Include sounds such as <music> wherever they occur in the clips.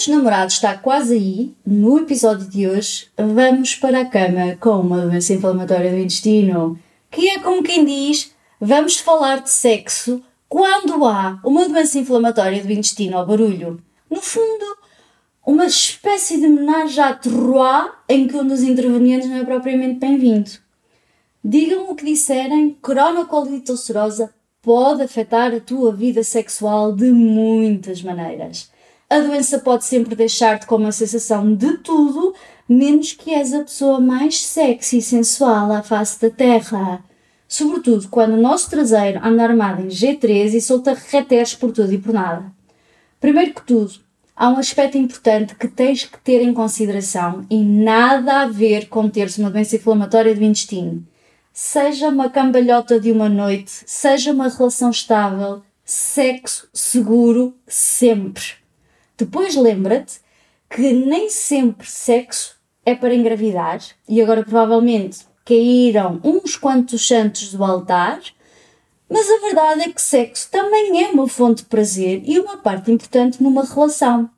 Dos namorados está quase aí, no episódio de hoje vamos para a cama com uma doença inflamatória do intestino, que é como quem diz, vamos falar de sexo quando há uma doença inflamatória do intestino ao barulho. No fundo, uma espécie de menage à trois em que um dos intervenientes não é propriamente bem-vindo. Digam o que disserem, cronocolite ulcerosa pode afetar a tua vida sexual de muitas maneiras. A doença pode sempre deixar-te com uma sensação de tudo, menos que és a pessoa mais sexy e sensual à face da Terra. Sobretudo quando o nosso traseiro anda armado em G3 e solta reteres por tudo e por nada. Primeiro que tudo, há um aspecto importante que tens que ter em consideração e nada a ver com teres uma doença inflamatória do intestino. Seja uma cambalhota de uma noite, seja uma relação estável, sexo seguro sempre. Depois lembra-te que nem sempre sexo é para engravidar e agora provavelmente caíram uns quantos santos do altar, mas a verdade é que sexo também é uma fonte de prazer e uma parte importante numa relação.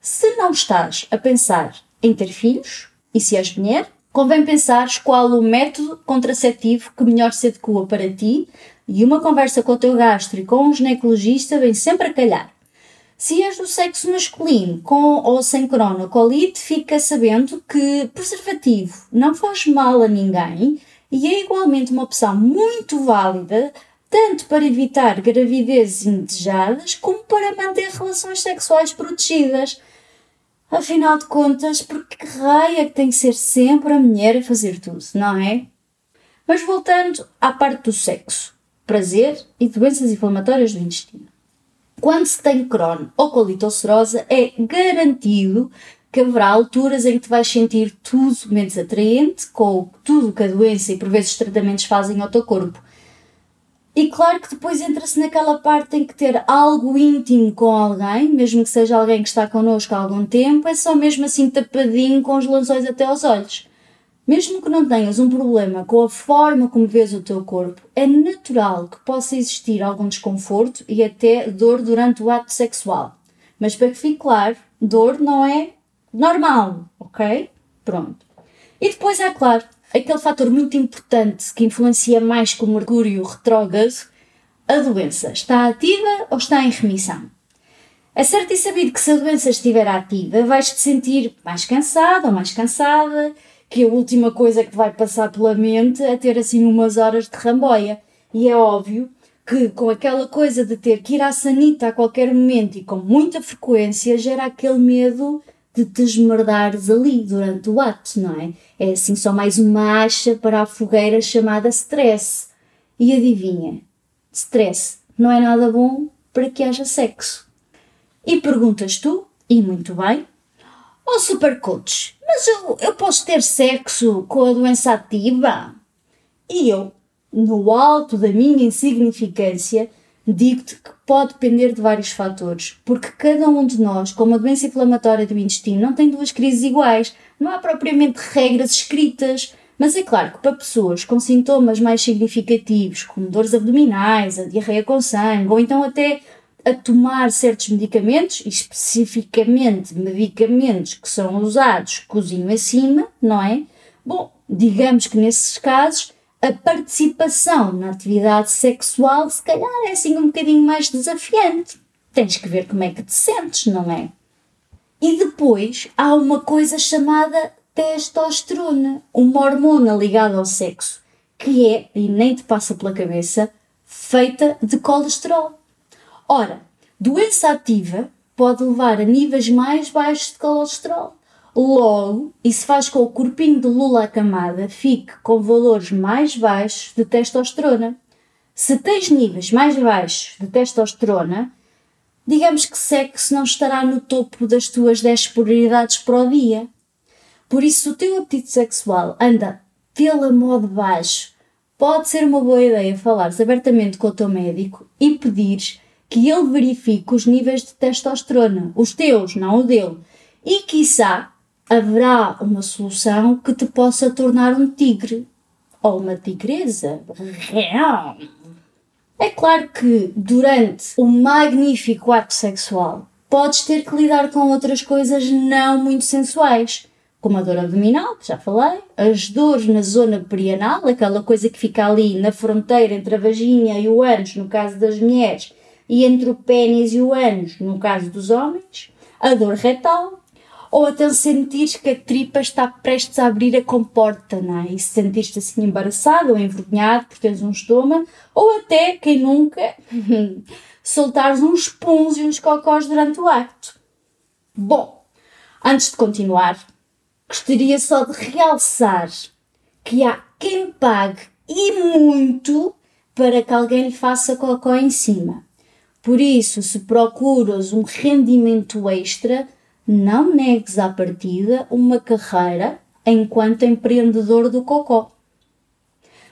Se não estás a pensar em ter filhos, e se és mulher, convém pensares qual o método contraceptivo que melhor se adequa para ti e uma conversa com o teu gastro e com um ginecologista vem sempre a calhar. Se és do sexo masculino, com ou sem cronocolite, fica sabendo que preservativo não faz mal a ninguém e é igualmente uma opção muito válida tanto para evitar gravidezes indesejadas como para manter relações sexuais protegidas. Afinal de contas, porque raio é que tem que ser sempre a mulher a fazer tudo, não é? Mas voltando à parte do sexo, prazer e doenças inflamatórias do intestino. Quando se tem Crohn ou colite ulcerosa, é garantido que haverá alturas em que te vais sentir tudo menos atraente, com tudo que a doença e por vezes os tratamentos fazem ao teu corpo. E claro que depois entra-se naquela parte em que ter algo íntimo com alguém, mesmo que seja alguém que está connosco há algum tempo, é só mesmo assim tapadinho com os lençóis até aos olhos. Mesmo que não tenhas um problema com a forma como vês o teu corpo, é natural que possa existir algum desconforto e até dor durante o ato sexual. Mas para que fique claro, dor não é normal, ok? Pronto. E depois é claro, aquele fator muito importante que influencia mais que o mercúrio retrógrado, a doença está ativa ou está em remissão? É certo e sabido que se a doença estiver ativa, vais-te sentir mais cansado ou mais cansada, que a última coisa que vai passar pela mente é ter assim umas horas de ramboia. E é óbvio que com aquela coisa de ter que ir à sanita a qualquer momento e com muita frequência gera aquele medo de te esmerdares ali durante o ato, não é? É assim só mais uma acha para a fogueira chamada stress. E adivinha, stress não é nada bom para que haja sexo. E perguntas tu, e muito bem, Oh, super coach, mas eu, eu posso ter sexo com a doença ativa? E eu, no alto da minha insignificância, digo-te que pode depender de vários fatores, porque cada um de nós, com uma doença inflamatória do intestino, não tem duas crises iguais, não há propriamente regras escritas. Mas é claro que para pessoas com sintomas mais significativos, como dores abdominais, a diarreia com sangue, ou então até a tomar certos medicamentos, especificamente medicamentos que são usados cozinho acima, não é? Bom, digamos que nesses casos a participação na atividade sexual se calhar é assim um bocadinho mais desafiante. Tens que ver como é que te sentes, não é? E depois há uma coisa chamada testosterona, uma hormona ligada ao sexo, que é, e nem te passa pela cabeça, feita de colesterol. Ora, doença ativa pode levar a níveis mais baixos de colesterol. Logo, isso faz com que o corpinho de Lula acamada fique com valores mais baixos de testosterona. Se tens níveis mais baixos de testosterona, digamos que sexo não estará no topo das tuas 10 prioridades para o dia. Por isso, se o teu apetite sexual anda pela moda baixo, pode ser uma boa ideia falares abertamente com o teu médico e pedires que ele verifique os níveis de testosterona, os teus, não o dele, e quiçá haverá uma solução que te possa tornar um tigre ou uma tigresa. É claro que durante o magnífico ato sexual podes ter que lidar com outras coisas não muito sensuais, como a dor abdominal, que já falei, as dores na zona perianal, aquela coisa que fica ali na fronteira entre a vagina e o ânus, no caso das mulheres, e entre o pênis e o ânus, no caso dos homens, a dor retal, ou até sentir que a tripa está prestes a abrir a comporta, não é? E se sentiste assim embaraçado ou envergonhado por teres um estômago, ou até, quem nunca, <laughs> soltares uns puns e uns cocós durante o acto. Bom, antes de continuar, gostaria só de realçar que há quem pague e muito para que alguém lhe faça cocó em cima. Por isso, se procuras um rendimento extra, não negues à partida uma carreira enquanto empreendedor do cocó.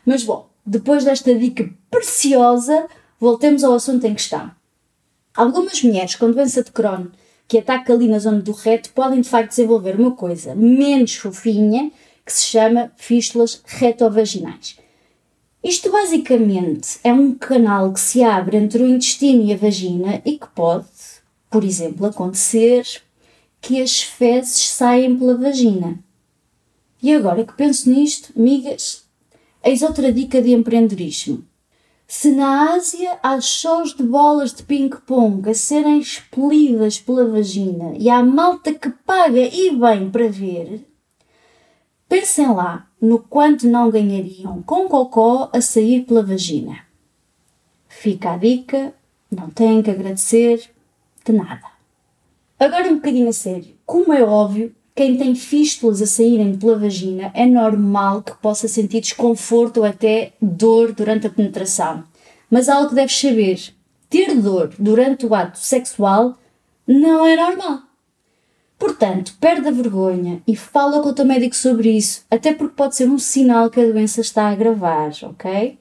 Mas bom, depois desta dica preciosa, voltemos ao assunto em questão. Algumas mulheres com doença de Crohn que ataca ali na zona do reto podem de facto desenvolver uma coisa menos fofinha que se chama fístulas retovaginais. Isto basicamente é um canal que se abre entre o intestino e a vagina e que pode, por exemplo, acontecer que as fezes saem pela vagina. E agora que penso nisto, amigas, eis outra dica de empreendedorismo. Se na Ásia há shows de bolas de ping-pong a serem expelidas pela vagina e há malta que paga e bem para ver, pensem lá no quanto não ganhariam com cocó a sair pela vagina. Fica a dica, não têm que agradecer de nada. Agora um bocadinho a sério. Como é óbvio, quem tem fístulas a saírem pela vagina é normal que possa sentir desconforto ou até dor durante a penetração. Mas algo que deves saber: ter dor durante o ato sexual não é normal. Portanto, perde a vergonha e fala com o teu médico sobre isso, até porque pode ser um sinal que a doença está a agravar, ok?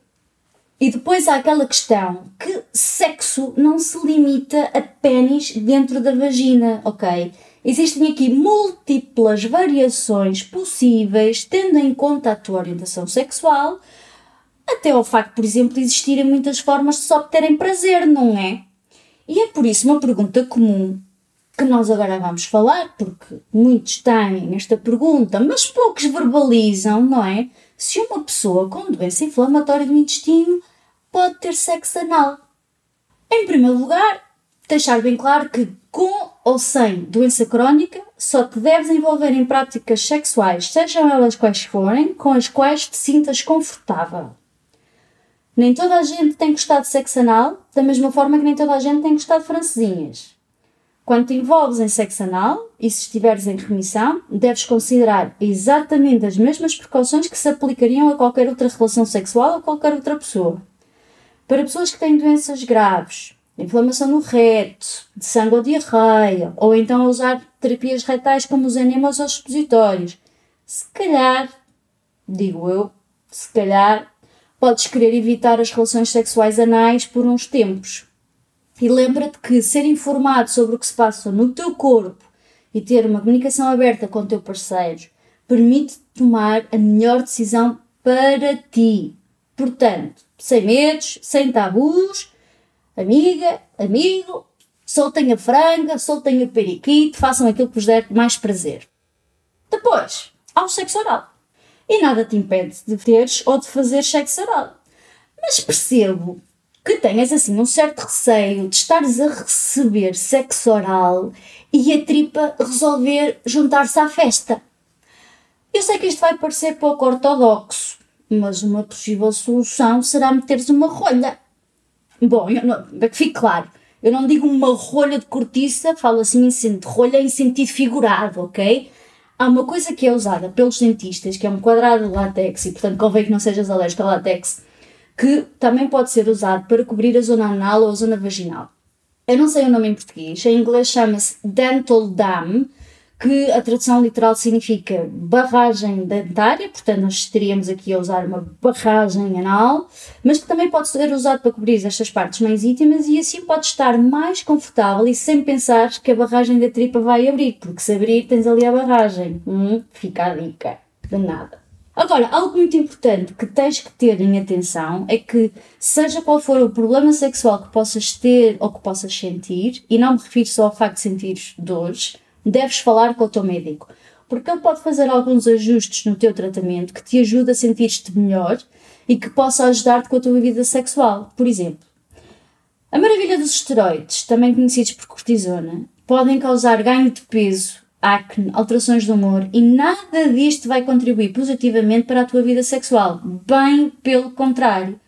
E depois há aquela questão que sexo não se limita a pênis dentro da vagina, ok? Existem aqui múltiplas variações possíveis, tendo em conta a tua orientação sexual, até ao facto, por exemplo, de existirem muitas formas de só obterem prazer, não é? E é por isso uma pergunta comum que nós agora vamos falar, porque muitos têm esta pergunta, mas poucos verbalizam, não é? se uma pessoa com doença inflamatória do intestino pode ter sexo anal. Em primeiro lugar, deixar bem claro que com ou sem doença crónica, só te deves envolver em práticas sexuais, sejam elas quais forem, com as quais te sintas confortável. Nem toda a gente tem gostado de sexo anal, da mesma forma que nem toda a gente tem gostado de francesinhas. Quando te envolves em sexo anal e se estiveres em remissão, deves considerar exatamente as mesmas precauções que se aplicariam a qualquer outra relação sexual ou qualquer outra pessoa. Para pessoas que têm doenças graves, inflamação no reto, de sangue ou diarreia, ou então a usar terapias retais como os enemas ou os supositórios, se calhar, digo eu, se calhar, podes querer evitar as relações sexuais anais por uns tempos e lembra-te que ser informado sobre o que se passa no teu corpo e ter uma comunicação aberta com o teu parceiro permite tomar a melhor decisão para ti. Portanto, sem medos, sem tabus, amiga, amigo, soltem a franga, soltem o periquito, façam aquilo que vos der mais prazer. Depois, há o sexo oral. E nada te impede de teres ou de fazer sexo oral. Mas percebo que tenhas assim um certo receio de estares a receber sexo oral e a tripa resolver juntar-se à festa. Eu sei que isto vai parecer pouco ortodoxo, mas uma possível solução será meteres uma rolha. Bom, eu não, para que fique claro, eu não digo uma rolha de cortiça, falo assim em sentido, rolha em sentido figurado, ok? Há uma coisa que é usada pelos dentistas, que é um quadrado de látex, e portanto convém que não sejas alérgico a látex, que também pode ser usado para cobrir a zona anal ou a zona vaginal. Eu não sei o nome em português, em inglês chama-se Dental Dam, que a tradução literal significa barragem dentária, portanto nós teríamos aqui a usar uma barragem anal, mas que também pode ser usado para cobrir estas partes mais íntimas e assim pode estar mais confortável e sem pensar que a barragem da tripa vai abrir, porque se abrir tens ali a barragem. Hum, fica a dica. De nada. Agora, algo muito importante que tens que ter em atenção é que, seja qual for o problema sexual que possas ter ou que possas sentir, e não me refiro só ao facto de sentir dores, deves falar com o teu médico, porque ele pode fazer alguns ajustes no teu tratamento que te ajuda a sentir-te melhor e que possa ajudar-te com a tua vida sexual. Por exemplo, a maravilha dos esteroides, também conhecidos por cortisona, podem causar ganho de peso, acne, alterações de humor e nada disto vai contribuir positivamente para a tua vida sexual. Bem pelo contrário.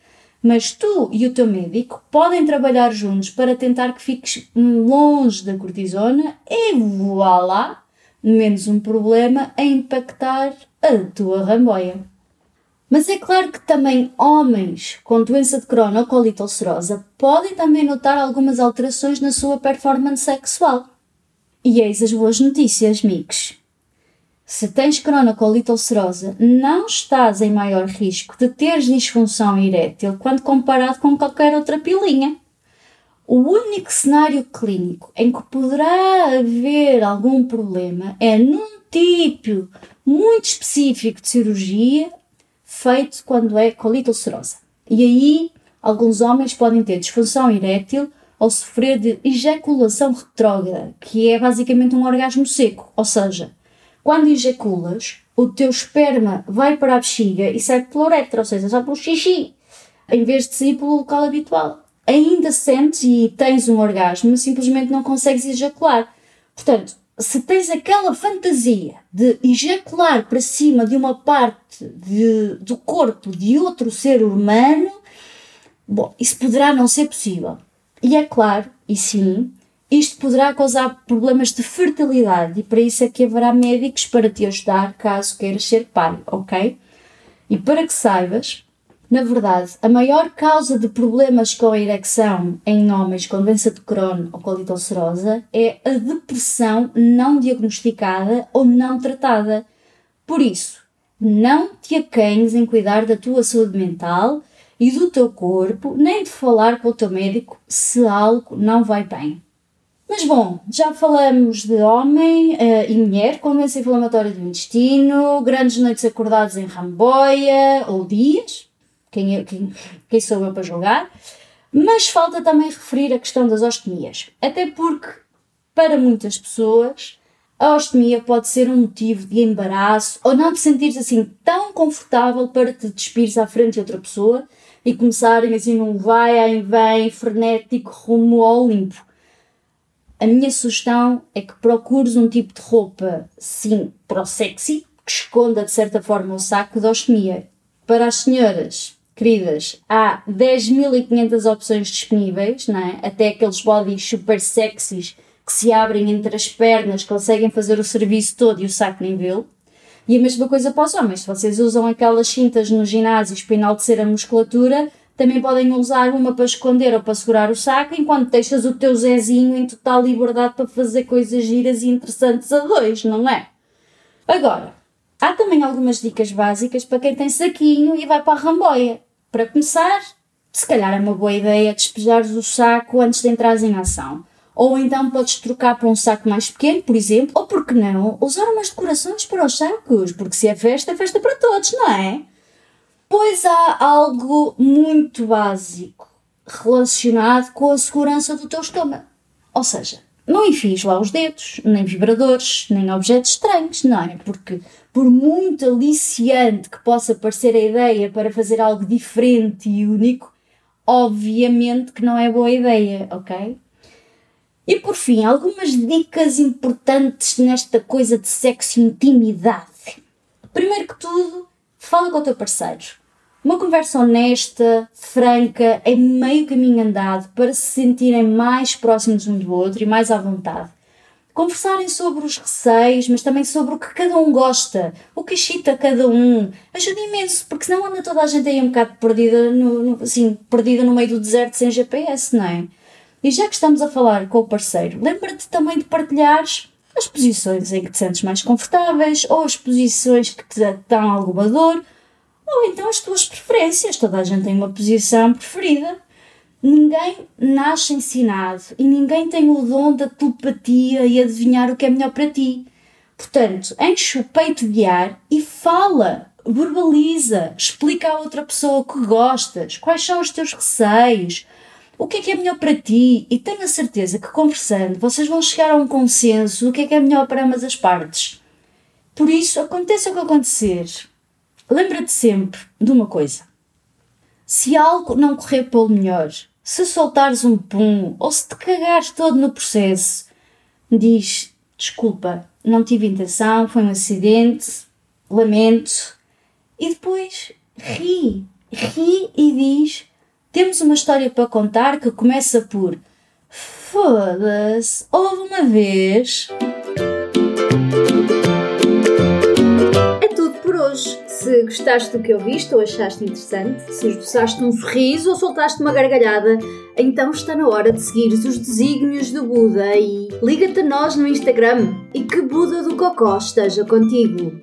Mas tu e o teu médico podem trabalhar juntos para tentar que fiques longe da cortisona e voilá, menos um problema a impactar a tua ramboia. Mas é claro que também homens com doença de Crohn ou colite ulcerosa podem também notar algumas alterações na sua performance sexual. E eis as boas notícias, amigos. Se tens cronocolite ulcerosa, não estás em maior risco de teres disfunção erétil quando comparado com qualquer outra pilinha. O único cenário clínico em que poderá haver algum problema é num tipo muito específico de cirurgia feito quando é colite ulcerosa. E aí, alguns homens podem ter disfunção erétil ou sofrer de ejaculação retrógrada, que é basicamente um orgasmo seco, ou seja, quando ejaculas, o teu esperma vai para a bexiga e sai pela uretra, ou seja, só pelo xixi, em vez de sair pelo local habitual. Ainda sentes e tens um orgasmo, simplesmente não consegues ejacular. Portanto, se tens aquela fantasia de ejacular para cima de uma parte de, do corpo de outro ser humano, bom, isso poderá não ser possível. E é claro, e sim, isto poderá causar problemas de fertilidade e para isso é que haverá médicos para te ajudar caso queiras ser pai, ok? E para que saibas, na verdade, a maior causa de problemas com a ereção em homens com doença de Crohn ou colite ulcerosa é a depressão não diagnosticada ou não tratada. Por isso, não te acanhes em cuidar da tua saúde mental e do teu corpo, nem de falar com o teu médico se algo não vai bem. Mas bom, já falamos de homem uh, e mulher com doença inflamatória do intestino, grandes noites acordados em ramboia ou dias, quem, é, quem, quem sou eu para julgar, mas falta também referir a questão das ostomias, até porque para muitas pessoas a ostomia pode ser um motivo de embaraço ou não te sentires assim tão confortável para te despires à frente de outra pessoa e começarem assim num vai em vem frenético rumo ao limpo a minha sugestão é que procures um tipo de roupa, sim, pro sexy, que esconda de certa forma o saco da ostomia. Para as senhoras, queridas, há 10.500 opções disponíveis, não é? Até aqueles bodies super sexys que se abrem entre as pernas, conseguem fazer o serviço todo e o saco nem vê-lo. E a mesma coisa para os homens. Se vocês usam aquelas cintas no ginásio para enaltecer a musculatura, também podem usar uma para esconder ou para segurar o saco, enquanto deixas o teu Zezinho em total liberdade para fazer coisas giras e interessantes a dois, não é? Agora, há também algumas dicas básicas para quem tem saquinho e vai para a ramboia. Para começar, se calhar é uma boa ideia despejares o saco antes de entrares em ação. Ou então podes trocar para um saco mais pequeno, por exemplo, ou porque não, usar umas decorações para os sacos, porque se é festa, é festa para todos, não é? Pois há algo muito básico relacionado com a segurança do teu estômago. Ou seja, não enfies lá os dedos, nem vibradores, nem objetos estranhos, não é? Porque, por muito aliciante que possa parecer a ideia para fazer algo diferente e único, obviamente que não é boa ideia, ok? E por fim, algumas dicas importantes nesta coisa de sexo e intimidade. Primeiro que tudo, fala com o teu parceiro. Uma conversa honesta, franca, é meio caminho andado para se sentirem mais próximos um do outro e mais à vontade. Conversarem sobre os receios, mas também sobre o que cada um gosta, o que excita cada um. Ajuda imenso, porque senão anda toda a gente aí um bocado perdida no, no, assim, perdida no meio do deserto sem GPS, não é? E já que estamos a falar com o parceiro, lembra-te também de partilhares as posições em que te sentes mais confortáveis ou as posições que te dão alguma dor ou então as tuas preferências. Toda a gente tem uma posição preferida. Ninguém nasce ensinado e ninguém tem o dom da telepatia e adivinhar o que é melhor para ti. Portanto, enche o peito de ar e fala, verbaliza, explica à outra pessoa o que gostas, quais são os teus receios, o que é que é melhor para ti e tenho a certeza que conversando vocês vão chegar a um consenso do que é que é melhor para ambas as partes. Por isso, aconteça o que acontecer, lembra-te sempre de uma coisa. Se algo não correr pelo melhor, se soltares um pum ou se te cagares todo no processo, diz desculpa, não tive intenção, foi um acidente, lamento. E depois ri, ri e diz: temos uma história para contar que começa por Foda-se, houve uma vez. É tudo por hoje. Se gostaste do que ouviste ou achaste interessante, se esboçaste um sorriso ou soltaste uma gargalhada, então está na hora de seguires os desígnios do Buda e liga-te a nós no Instagram e que Buda do Cocó esteja contigo.